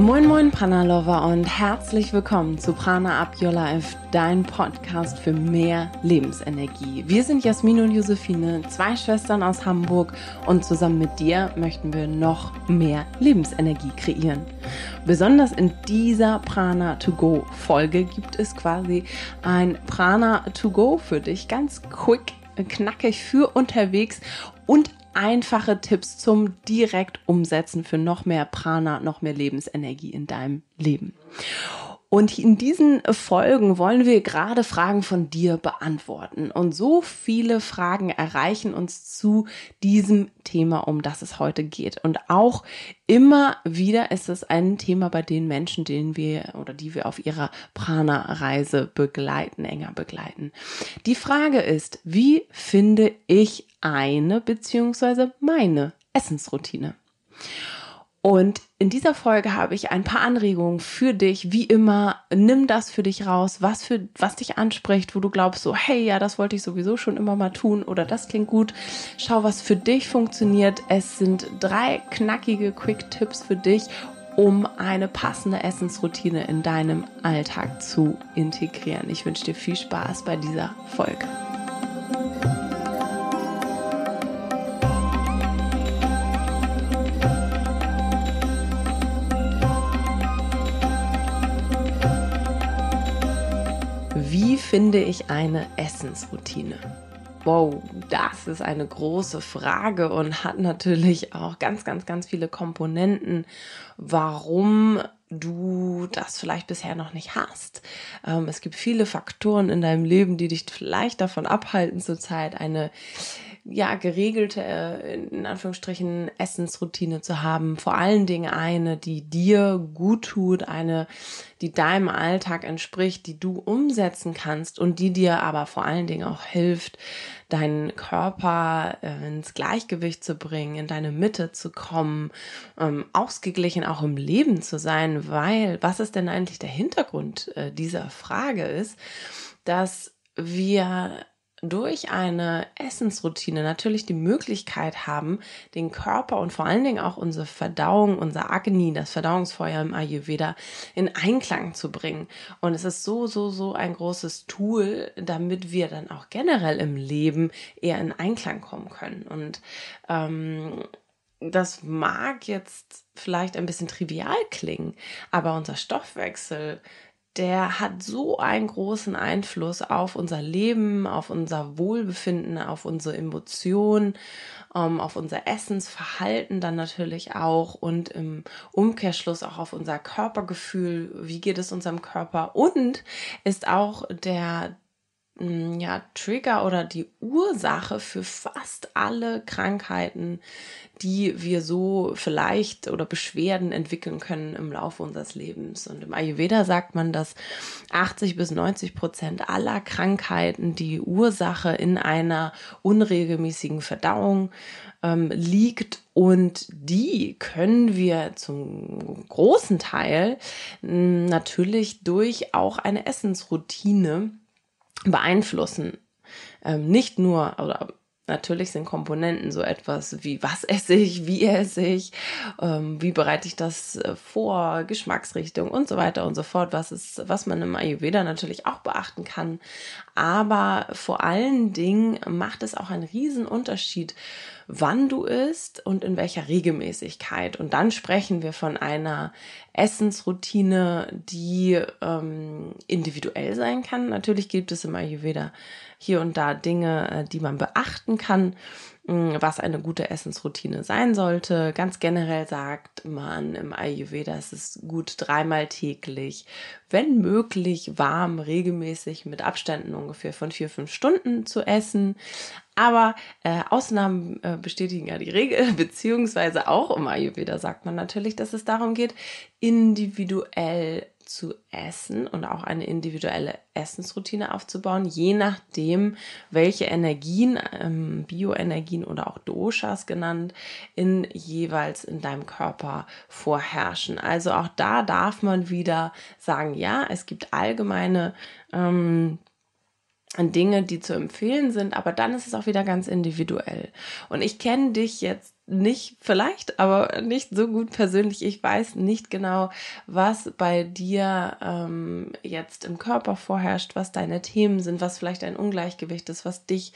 Moin Moin Prana Lover und herzlich willkommen zu Prana Up Your Life, dein Podcast für mehr Lebensenergie. Wir sind Jasmin und Josephine, zwei Schwestern aus Hamburg und zusammen mit dir möchten wir noch mehr Lebensenergie kreieren. Besonders in dieser Prana to Go Folge gibt es quasi ein Prana to Go für dich, ganz quick, knackig für unterwegs und einfache Tipps zum direkt umsetzen für noch mehr Prana, noch mehr Lebensenergie in deinem Leben. Und in diesen Folgen wollen wir gerade Fragen von dir beantworten. Und so viele Fragen erreichen uns zu diesem Thema, um das es heute geht. Und auch immer wieder ist es ein Thema bei den Menschen, denen wir oder die wir auf ihrer Prana-Reise begleiten, enger begleiten. Die Frage ist, wie finde ich eine beziehungsweise meine Essensroutine? Und in dieser Folge habe ich ein paar Anregungen für dich. Wie immer, nimm das für dich raus, was für, was dich anspricht, wo du glaubst so, hey, ja, das wollte ich sowieso schon immer mal tun oder das klingt gut. Schau, was für dich funktioniert. Es sind drei knackige Quick-Tipps für dich, um eine passende Essensroutine in deinem Alltag zu integrieren. Ich wünsche dir viel Spaß bei dieser Folge. Finde ich eine Essensroutine? Wow, das ist eine große Frage und hat natürlich auch ganz, ganz, ganz viele Komponenten, warum du das vielleicht bisher noch nicht hast. Ähm, es gibt viele Faktoren in deinem Leben, die dich vielleicht davon abhalten, zurzeit eine ja, geregelte, äh, in Anführungsstrichen, Essensroutine zu haben. Vor allen Dingen eine, die dir gut tut, eine, die deinem Alltag entspricht, die du umsetzen kannst und die dir aber vor allen Dingen auch hilft, deinen Körper äh, ins Gleichgewicht zu bringen, in deine Mitte zu kommen, ähm, ausgeglichen auch im Leben zu sein, weil was ist denn eigentlich der Hintergrund äh, dieser Frage ist, dass wir durch eine Essensroutine natürlich die Möglichkeit haben, den Körper und vor allen Dingen auch unsere Verdauung, unser Agni, das Verdauungsfeuer im Ayurveda, in Einklang zu bringen. Und es ist so, so, so ein großes Tool, damit wir dann auch generell im Leben eher in Einklang kommen können. Und ähm, das mag jetzt vielleicht ein bisschen trivial klingen, aber unser Stoffwechsel der hat so einen großen Einfluss auf unser Leben, auf unser Wohlbefinden, auf unsere Emotionen, ähm, auf unser Essensverhalten dann natürlich auch und im Umkehrschluss auch auf unser Körpergefühl, wie geht es unserem Körper? Und ist auch der Mm, ja, Trigger oder die Ursache für fast alle Krankheiten, die wir so vielleicht oder Beschwerden entwickeln können im Laufe unseres Lebens. Und im Ayurveda sagt man, dass 80 bis 90 Prozent aller Krankheiten die Ursache in einer unregelmäßigen Verdauung ähm, liegt und die können wir zum großen Teil mm, natürlich durch auch eine Essensroutine beeinflussen. Ähm, nicht nur, oder natürlich sind Komponenten so etwas wie was esse ich, wie esse ich, ähm, wie bereite ich das äh, vor, Geschmacksrichtung und so weiter und so fort, was ist, was man im Ayurveda natürlich auch beachten kann. Aber vor allen Dingen macht es auch einen riesen Unterschied, wann du isst und in welcher Regelmäßigkeit. Und dann sprechen wir von einer Essensroutine, die ähm, individuell sein kann. Natürlich gibt es im Ayurveda hier und da Dinge, äh, die man beachten kann, was eine gute Essensroutine sein sollte. Ganz generell sagt man im Ayurveda, es ist gut dreimal täglich, wenn möglich warm, regelmäßig mit Abständen ungefähr von vier, fünf Stunden zu essen. Aber äh, Ausnahmen äh, bestätigen ja die Regel, beziehungsweise auch im Ayurveda sagt man natürlich, dass es darum geht, individuell zu essen und auch eine individuelle Essensroutine aufzubauen, je nachdem, welche Energien, ähm, Bioenergien oder auch Doshas genannt, in jeweils in deinem Körper vorherrschen. Also auch da darf man wieder sagen, ja, es gibt allgemeine ähm, Dinge, die zu empfehlen sind, aber dann ist es auch wieder ganz individuell. Und ich kenne dich jetzt nicht, vielleicht, aber nicht so gut persönlich. Ich weiß nicht genau, was bei dir ähm, jetzt im Körper vorherrscht, was deine Themen sind, was vielleicht ein Ungleichgewicht ist, was dich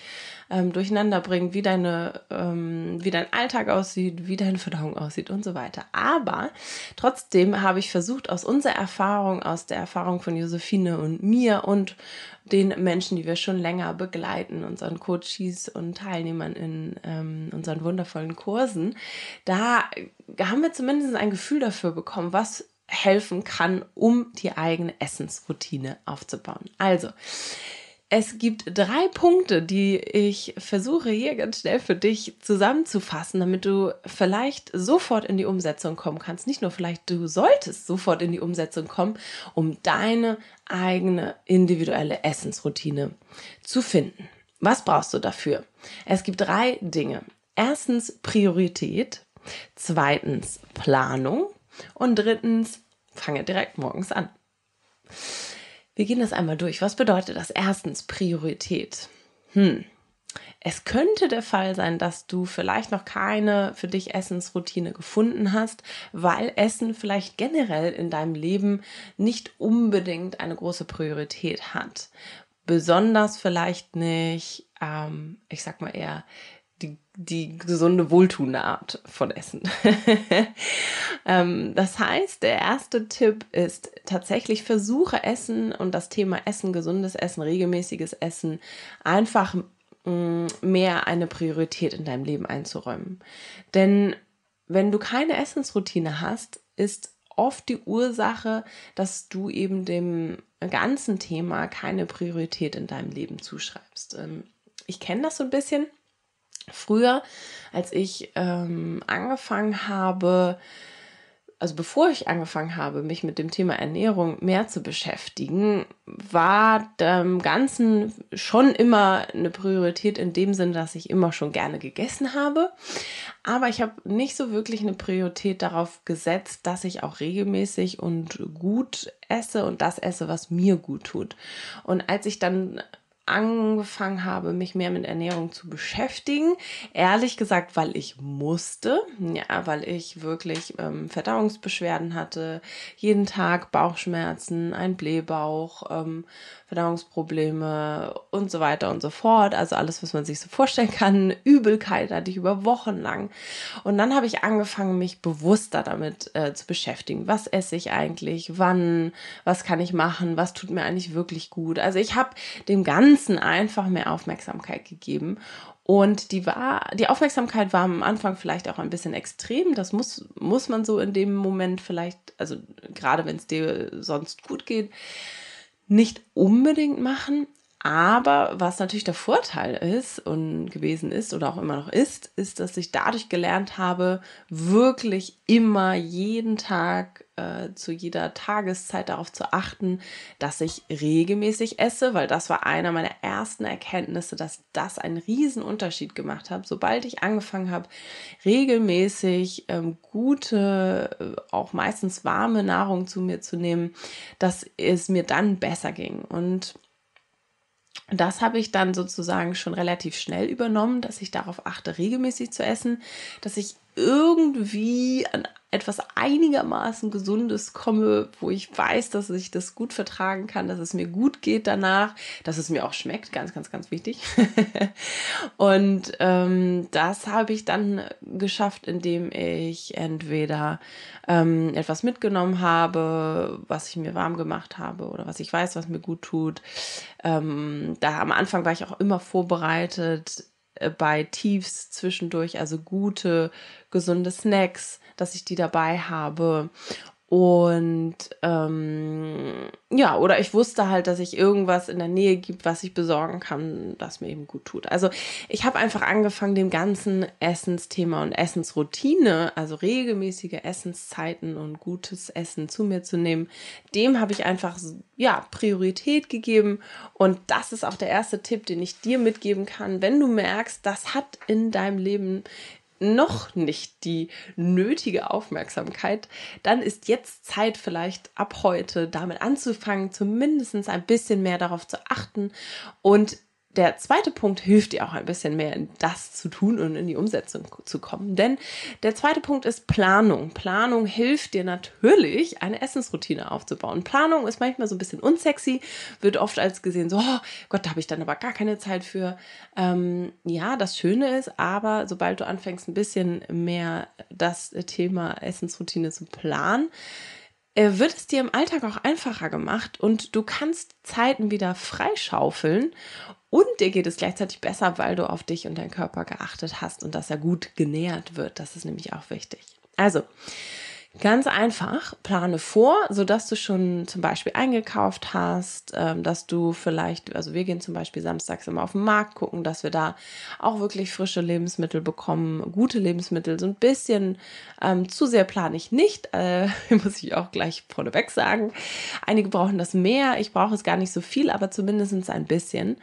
ähm, durcheinander bringt, wie deine, ähm, wie dein Alltag aussieht, wie deine Verdauung aussieht und so weiter. Aber trotzdem habe ich versucht, aus unserer Erfahrung, aus der Erfahrung von Josephine und mir und den Menschen, die wir schon länger begleiten, unseren Coaches und Teilnehmern in ähm, unseren wundervollen Kursen, da haben wir zumindest ein Gefühl dafür bekommen, was helfen kann, um die eigene Essensroutine aufzubauen. Also, es gibt drei Punkte, die ich versuche hier ganz schnell für dich zusammenzufassen, damit du vielleicht sofort in die Umsetzung kommen kannst. Nicht nur vielleicht, du solltest sofort in die Umsetzung kommen, um deine eigene individuelle Essensroutine zu finden. Was brauchst du dafür? Es gibt drei Dinge. Erstens Priorität, zweitens Planung und drittens fange direkt morgens an. Wir gehen das einmal durch. Was bedeutet das? Erstens Priorität. Hm. Es könnte der Fall sein, dass du vielleicht noch keine für dich Essensroutine gefunden hast, weil Essen vielleicht generell in deinem Leben nicht unbedingt eine große Priorität hat. Besonders vielleicht nicht, ähm, ich sag mal eher die, die gesunde, wohltuende Art von Essen. ähm, das heißt, der erste Tipp ist tatsächlich versuche Essen und das Thema Essen, gesundes Essen, regelmäßiges Essen einfach mm, mehr eine Priorität in deinem Leben einzuräumen. Denn wenn du keine Essensroutine hast, ist oft die Ursache, dass du eben dem ganzen Thema keine Priorität in deinem Leben zuschreibst. Ähm, ich kenne das so ein bisschen Früher, als ich ähm, angefangen habe, also bevor ich angefangen habe, mich mit dem Thema Ernährung mehr zu beschäftigen, war dem Ganzen schon immer eine Priorität in dem Sinne, dass ich immer schon gerne gegessen habe. Aber ich habe nicht so wirklich eine Priorität darauf gesetzt, dass ich auch regelmäßig und gut esse und das esse, was mir gut tut. Und als ich dann angefangen habe, mich mehr mit Ernährung zu beschäftigen. Ehrlich gesagt, weil ich musste, ja, weil ich wirklich ähm, Verdauungsbeschwerden hatte, jeden Tag Bauchschmerzen, ein Blähbauch, ähm, Verdauungsprobleme und so weiter und so fort. Also alles, was man sich so vorstellen kann. Übelkeit hatte ich über Wochen lang. Und dann habe ich angefangen, mich bewusster damit äh, zu beschäftigen. Was esse ich eigentlich? Wann? Was kann ich machen? Was tut mir eigentlich wirklich gut? Also ich habe dem Ganzen einfach mehr Aufmerksamkeit gegeben. Und die war, die Aufmerksamkeit war am Anfang vielleicht auch ein bisschen extrem. Das muss, muss man so in dem Moment vielleicht, also gerade wenn es dir sonst gut geht, nicht unbedingt machen. Aber was natürlich der Vorteil ist und gewesen ist oder auch immer noch ist, ist, dass ich dadurch gelernt habe, wirklich immer jeden Tag äh, zu jeder Tageszeit darauf zu achten, dass ich regelmäßig esse, weil das war einer meiner ersten Erkenntnisse, dass das einen riesen Unterschied gemacht hat. Sobald ich angefangen habe, regelmäßig ähm, gute, äh, auch meistens warme Nahrung zu mir zu nehmen, dass es mir dann besser ging. Und das habe ich dann sozusagen schon relativ schnell übernommen, dass ich darauf achte, regelmäßig zu essen, dass ich irgendwie an etwas einigermaßen Gesundes komme, wo ich weiß, dass ich das gut vertragen kann, dass es mir gut geht danach, dass es mir auch schmeckt, ganz, ganz, ganz wichtig. und ähm, das habe ich dann geschafft, indem ich entweder ähm, etwas mitgenommen habe, was ich mir warm gemacht habe oder was ich weiß, was mir gut tut. Ähm, da am Anfang war ich auch immer vorbereitet, äh, bei Tiefs zwischendurch, also gute, gesunde Snacks, dass ich die dabei habe. Und ähm, ja, oder ich wusste halt, dass ich irgendwas in der Nähe gibt, was ich besorgen kann, das mir eben gut tut. Also ich habe einfach angefangen, dem ganzen Essensthema und Essensroutine, also regelmäßige Essenszeiten und gutes Essen zu mir zu nehmen, dem habe ich einfach ja Priorität gegeben. Und das ist auch der erste Tipp, den ich dir mitgeben kann, wenn du merkst, das hat in deinem Leben noch nicht die nötige Aufmerksamkeit, dann ist jetzt Zeit vielleicht ab heute damit anzufangen, zumindest ein bisschen mehr darauf zu achten und der zweite Punkt hilft dir auch ein bisschen mehr das zu tun und in die Umsetzung zu kommen. Denn der zweite Punkt ist Planung. Planung hilft dir natürlich, eine Essensroutine aufzubauen. Planung ist manchmal so ein bisschen unsexy, wird oft als gesehen so, oh Gott, da habe ich dann aber gar keine Zeit für. Ähm, ja, das Schöne ist, aber sobald du anfängst, ein bisschen mehr das Thema Essensroutine zu planen, wird es dir im Alltag auch einfacher gemacht und du kannst Zeiten wieder freischaufeln und dir geht es gleichzeitig besser, weil du auf dich und deinen Körper geachtet hast und dass er gut genährt wird. Das ist nämlich auch wichtig. Also, Ganz einfach, plane vor, sodass du schon zum Beispiel eingekauft hast, ähm, dass du vielleicht, also wir gehen zum Beispiel samstags immer auf den Markt gucken, dass wir da auch wirklich frische Lebensmittel bekommen, gute Lebensmittel. So ein bisschen ähm, zu sehr plane ich nicht, äh, muss ich auch gleich vorneweg sagen. Einige brauchen das mehr, ich brauche es gar nicht so viel, aber zumindest ein bisschen.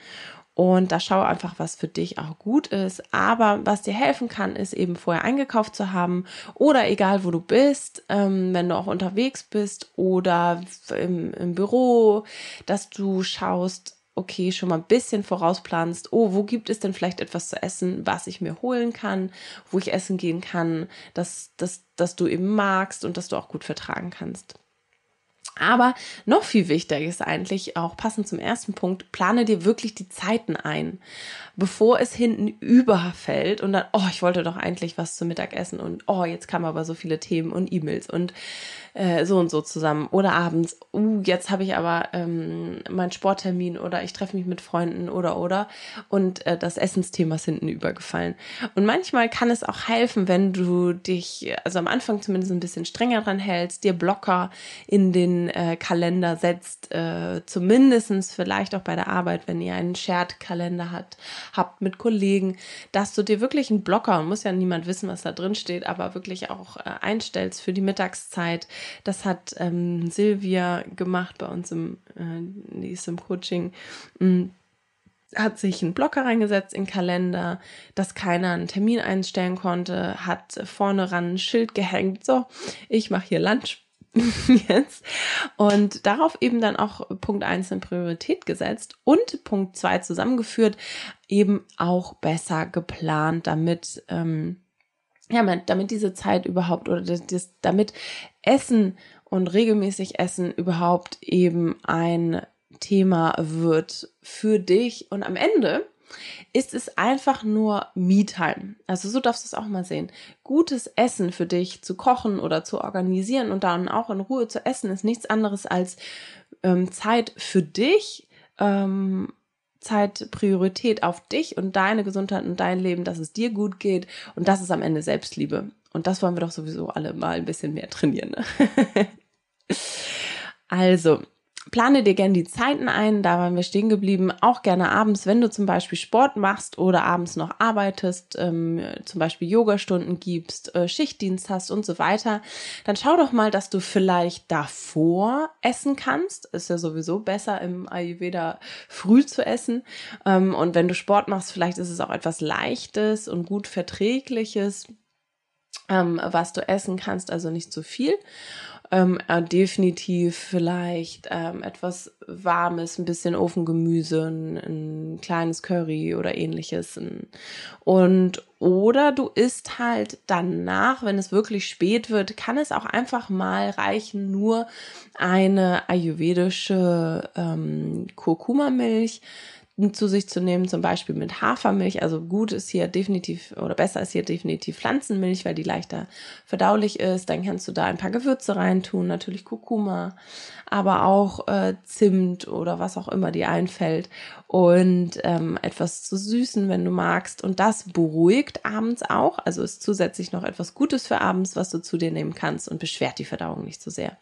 Und da schau einfach, was für dich auch gut ist. Aber was dir helfen kann, ist eben vorher eingekauft zu haben oder egal wo du bist, ähm, wenn du auch unterwegs bist oder im, im Büro, dass du schaust, okay, schon mal ein bisschen vorausplanst, oh, wo gibt es denn vielleicht etwas zu essen, was ich mir holen kann, wo ich essen gehen kann, dass, dass, dass du eben magst und dass du auch gut vertragen kannst. Aber noch viel wichtiger ist eigentlich auch passend zum ersten Punkt, plane dir wirklich die Zeiten ein, bevor es hinten überfällt und dann, oh, ich wollte doch eigentlich was zum Mittagessen und oh, jetzt kamen aber so viele Themen und E-Mails und äh, so und so zusammen. Oder abends, uh, jetzt habe ich aber ähm, meinen Sporttermin oder ich treffe mich mit Freunden oder oder und äh, das Essensthema ist hinten übergefallen. Und manchmal kann es auch helfen, wenn du dich, also am Anfang zumindest ein bisschen strenger dran hältst, dir Blocker in den äh, Kalender setzt, äh, zumindestens vielleicht auch bei der Arbeit, wenn ihr einen Shared-Kalender habt, habt mit Kollegen, dass du dir wirklich einen Blocker, muss ja niemand wissen, was da drin steht, aber wirklich auch äh, einstellst für die Mittagszeit, das hat ähm, Silvia gemacht bei uns im, äh, die ist im Coaching. Mm, hat sich einen Blocker reingesetzt in Kalender, dass keiner einen Termin einstellen konnte, hat vorne ran ein Schild gehängt, so, ich mache hier Lunch jetzt. Und darauf eben dann auch Punkt 1 in Priorität gesetzt und Punkt 2 zusammengeführt, eben auch besser geplant, damit ähm, ja, damit diese Zeit überhaupt oder das, damit Essen und regelmäßig Essen überhaupt eben ein Thema wird für dich. Und am Ende ist es einfach nur Me-Time. Also so darfst du es auch mal sehen. Gutes Essen für dich zu kochen oder zu organisieren und dann auch in Ruhe zu essen ist nichts anderes als ähm, Zeit für dich, ähm, Zeit Priorität auf dich und deine Gesundheit und dein Leben, dass es dir gut geht und das ist am Ende Selbstliebe. Und das wollen wir doch sowieso alle mal ein bisschen mehr trainieren. Ne? also, plane dir gerne die Zeiten ein, da waren wir stehen geblieben. Auch gerne abends, wenn du zum Beispiel Sport machst oder abends noch arbeitest, ähm, zum Beispiel Yogastunden gibst, äh, Schichtdienst hast und so weiter, dann schau doch mal, dass du vielleicht davor essen kannst. Ist ja sowieso besser im Ayurveda früh zu essen. Ähm, und wenn du Sport machst, vielleicht ist es auch etwas Leichtes und gut Verträgliches, ähm, was du essen kannst, also nicht zu viel ähm, äh, definitiv vielleicht ähm, etwas Warmes, ein bisschen Ofengemüse, ein, ein kleines Curry oder ähnliches. Und oder du isst halt danach, wenn es wirklich spät wird, kann es auch einfach mal reichen, nur eine ayurvedische ähm, Kurkuma-Milch zu sich zu nehmen, zum Beispiel mit Hafermilch. Also gut ist hier definitiv oder besser ist hier definitiv Pflanzenmilch, weil die leichter verdaulich ist. Dann kannst du da ein paar Gewürze reintun, natürlich Kurkuma, aber auch äh, Zimt oder was auch immer dir einfällt und ähm, etwas zu süßen, wenn du magst. Und das beruhigt abends auch. Also ist zusätzlich noch etwas Gutes für abends, was du zu dir nehmen kannst und beschwert die Verdauung nicht so sehr.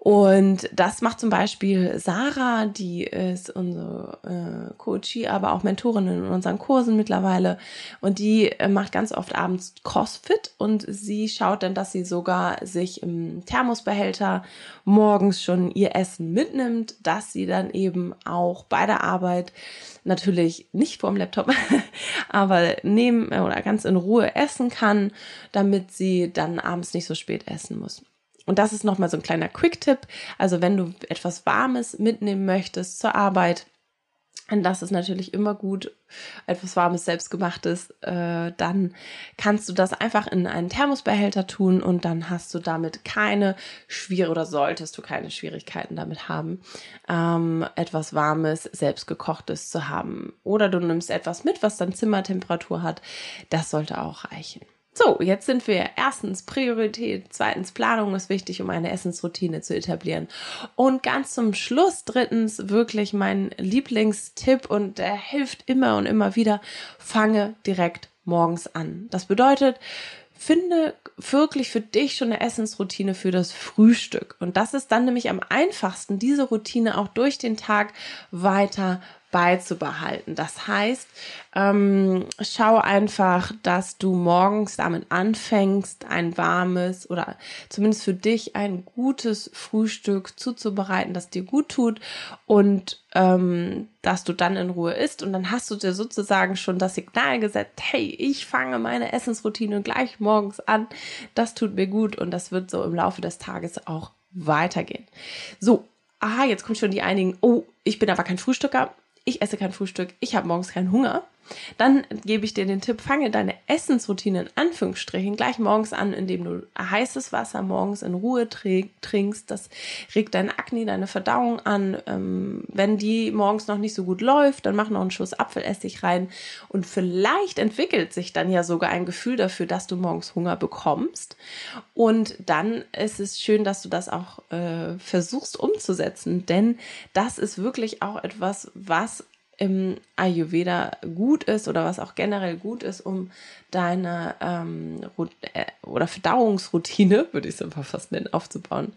Und das macht zum Beispiel Sarah, die ist unsere äh, Coachie, aber auch Mentorin in unseren Kursen mittlerweile. Und die äh, macht ganz oft abends Crossfit und sie schaut dann, dass sie sogar sich im Thermosbehälter morgens schon ihr Essen mitnimmt, dass sie dann eben auch bei der Arbeit natürlich nicht vorm Laptop, aber neben oder ganz in Ruhe essen kann, damit sie dann abends nicht so spät essen muss. Und das ist nochmal so ein kleiner Quick-Tipp. Also wenn du etwas Warmes mitnehmen möchtest zur Arbeit, Und das ist natürlich immer gut, etwas Warmes, Selbstgemachtes. Äh, dann kannst du das einfach in einen Thermosbehälter tun und dann hast du damit keine Schwierigkeiten oder solltest du keine Schwierigkeiten damit haben, ähm, etwas Warmes, Selbstgekochtes zu haben. Oder du nimmst etwas mit, was dann Zimmertemperatur hat. Das sollte auch reichen. So, jetzt sind wir erstens Priorität, zweitens Planung ist wichtig, um eine Essensroutine zu etablieren. Und ganz zum Schluss drittens wirklich mein Lieblingstipp und der hilft immer und immer wieder, fange direkt morgens an. Das bedeutet, finde wirklich für dich schon eine Essensroutine für das Frühstück. Und das ist dann nämlich am einfachsten, diese Routine auch durch den Tag weiter beizubehalten. Das heißt, ähm, schau einfach, dass du morgens damit anfängst, ein warmes oder zumindest für dich ein gutes Frühstück zuzubereiten, das dir gut tut und ähm, dass du dann in Ruhe isst und dann hast du dir sozusagen schon das Signal gesetzt, hey, ich fange meine Essensroutine gleich morgens an, das tut mir gut und das wird so im Laufe des Tages auch weitergehen. So, aha, jetzt kommt schon die einigen, oh, ich bin aber kein Frühstücker ich esse kein Frühstück, ich habe morgens keinen Hunger, dann gebe ich dir den Tipp, fange deine Essensroutine in Anführungsstrichen gleich morgens an, indem du heißes Wasser morgens in Ruhe trinkst. Das regt deine Akne, deine Verdauung an. Ähm, wenn die morgens noch nicht so gut läuft, dann mach noch einen Schuss Apfelessig rein und vielleicht entwickelt sich dann ja sogar ein Gefühl dafür, dass du morgens Hunger bekommst. Und dann ist es schön, dass du das auch äh, versuchst umzusetzen, denn das ist wirklich auch etwas, was im Ayurveda gut ist oder was auch generell gut ist, um deine ähm, äh, oder Verdauungsroutine, würde ich es einfach fast nennen, aufzubauen.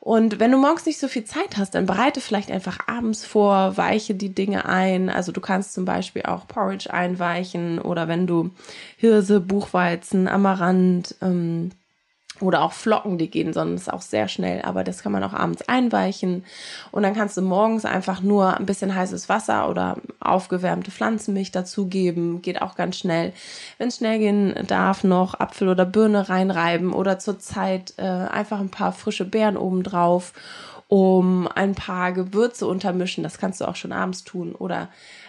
Und wenn du morgens nicht so viel Zeit hast, dann bereite vielleicht einfach abends vor, weiche die Dinge ein. Also du kannst zum Beispiel auch Porridge einweichen oder wenn du Hirse, Buchweizen, Amaranth, ähm, oder auch Flocken, die gehen sonst auch sehr schnell, aber das kann man auch abends einweichen. Und dann kannst du morgens einfach nur ein bisschen heißes Wasser oder aufgewärmte Pflanzenmilch dazugeben, geht auch ganz schnell. Wenn es schnell gehen darf, noch Apfel oder Birne reinreiben oder zurzeit äh, einfach ein paar frische Beeren obendrauf, um ein paar Gewürze untermischen, das kannst du auch schon abends tun. Oder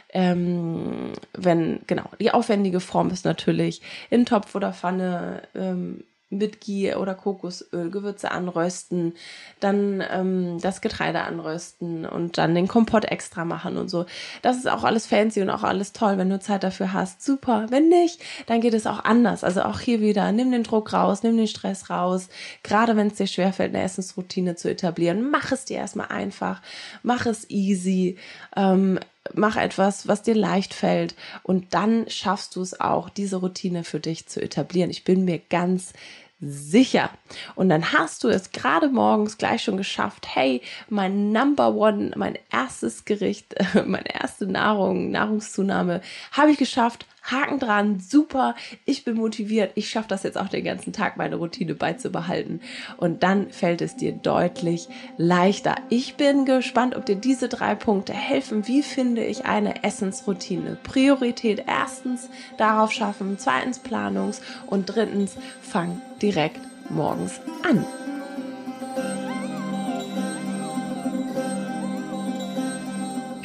ähm, wenn, genau, die aufwendige Form ist natürlich in Topf oder Pfanne ähm, mit Ghee oder Kokosöl Gewürze anrösten, dann ähm, das Getreide anrösten und dann den Kompott extra machen und so. Das ist auch alles fancy und auch alles toll, wenn du Zeit dafür hast. Super. Wenn nicht, dann geht es auch anders. Also auch hier wieder, nimm den Druck raus, nimm den Stress raus. Gerade wenn es dir schwerfällt, eine Essensroutine zu etablieren, mach es dir erstmal einfach, mach es easy. Ähm, mach etwas, was dir leicht fällt und dann schaffst du es auch, diese Routine für dich zu etablieren. Ich bin mir ganz sicher. Und dann hast du es gerade morgens gleich schon geschafft. Hey, mein Number One, mein erstes Gericht, meine erste Nahrung, Nahrungszunahme habe ich geschafft. Haken dran, super, ich bin motiviert, ich schaffe das jetzt auch den ganzen Tag, meine Routine beizubehalten. Und dann fällt es dir deutlich leichter. Ich bin gespannt, ob dir diese drei Punkte helfen. Wie finde ich eine Essensroutine? Priorität erstens darauf schaffen, zweitens Planungs und drittens fang direkt morgens an.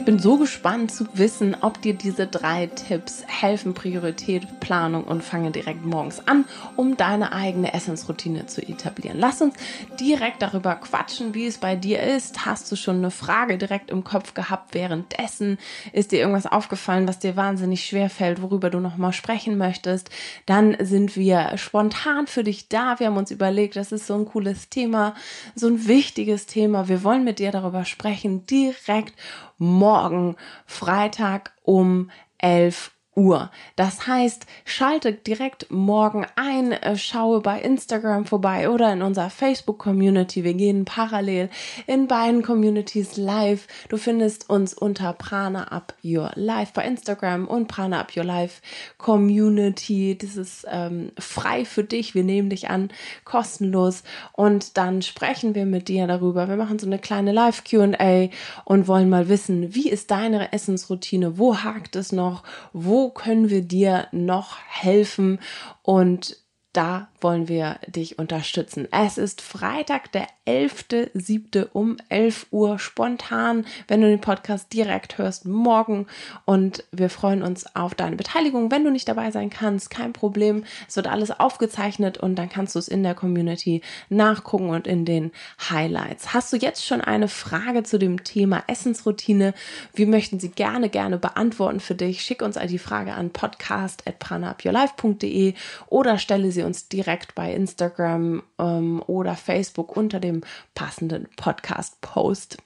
Ich bin so gespannt zu wissen, ob dir diese drei Tipps helfen, Priorität, Planung und fange direkt morgens an, um deine eigene Essensroutine zu etablieren. Lass uns direkt darüber quatschen, wie es bei dir ist. Hast du schon eine Frage direkt im Kopf gehabt währenddessen? Ist dir irgendwas aufgefallen, was dir wahnsinnig schwer fällt, worüber du nochmal sprechen möchtest? Dann sind wir spontan für dich da. Wir haben uns überlegt, das ist so ein cooles Thema, so ein wichtiges Thema. Wir wollen mit dir darüber sprechen, direkt morgen, Freitag um 11 Uhr. Das heißt, schalte direkt morgen ein, äh, schaue bei Instagram vorbei oder in unserer Facebook Community. Wir gehen parallel in beiden Communities live. Du findest uns unter Prana Up Your Life bei Instagram und Prana Up Your Life Community. Das ist ähm, frei für dich. Wir nehmen dich an, kostenlos. Und dann sprechen wir mit dir darüber. Wir machen so eine kleine Live Q&A und wollen mal wissen, wie ist deine Essensroutine? Wo hakt es noch? Wo können wir dir noch helfen? Und da wollen wir dich unterstützen. Es ist Freitag, der 11.07. um 11 Uhr spontan, wenn du den Podcast direkt hörst, morgen. Und wir freuen uns auf deine Beteiligung. Wenn du nicht dabei sein kannst, kein Problem. Es wird alles aufgezeichnet und dann kannst du es in der Community nachgucken und in den Highlights. Hast du jetzt schon eine Frage zu dem Thema Essensroutine? Wir möchten sie gerne, gerne beantworten für dich. Schick uns die Frage an podcast.pranaupyourlife.de oder stelle sie uns direkt bei Instagram ähm, oder Facebook unter dem passenden Podcast-Post.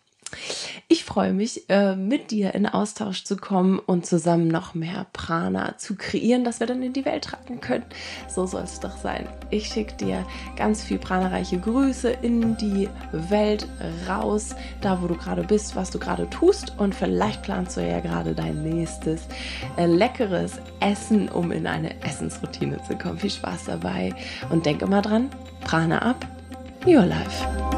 Ich freue mich, äh, mit dir in Austausch zu kommen und zusammen noch mehr Prana zu kreieren, das wir dann in die Welt tragen können. So soll es doch sein. Ich schicke dir ganz viel pranareiche Grüße in die Welt raus, da wo du gerade bist, was du gerade tust und vielleicht planst du ja gerade dein nächstes äh, leckeres Essen, um in eine Essensroutine zu kommen. Viel Spaß dabei und denk immer dran, Prana ab, your life.